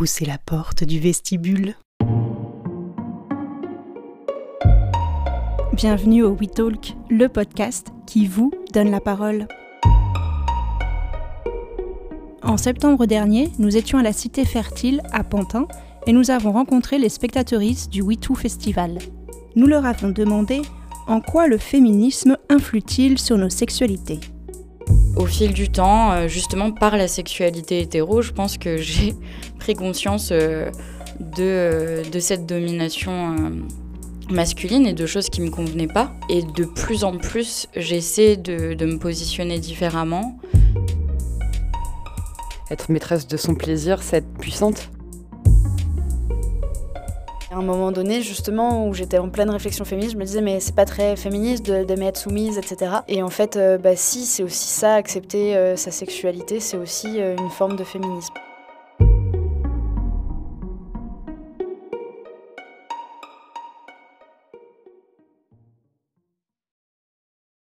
poussez la porte du vestibule. Bienvenue au We Talk, le podcast qui vous donne la parole. En septembre dernier, nous étions à la Cité Fertile à Pantin et nous avons rencontré les spectatrices du WeToo Festival. Nous leur avons demandé en quoi le féminisme influe-t-il sur nos sexualités. Au fil du temps, euh, justement par la sexualité hétéro, je pense que j'ai pris conscience euh, de, de cette domination euh, masculine et de choses qui ne me convenaient pas. Et de plus en plus, j'essaie de, de me positionner différemment. Être maîtresse de son plaisir, c'est être puissante. À un moment donné, justement, où j'étais en pleine réflexion féministe, je me disais, mais c'est pas très féministe de m'être soumise, etc. Et en fait, euh, bah si, c'est aussi ça, accepter euh, sa sexualité, c'est aussi euh, une forme de féminisme.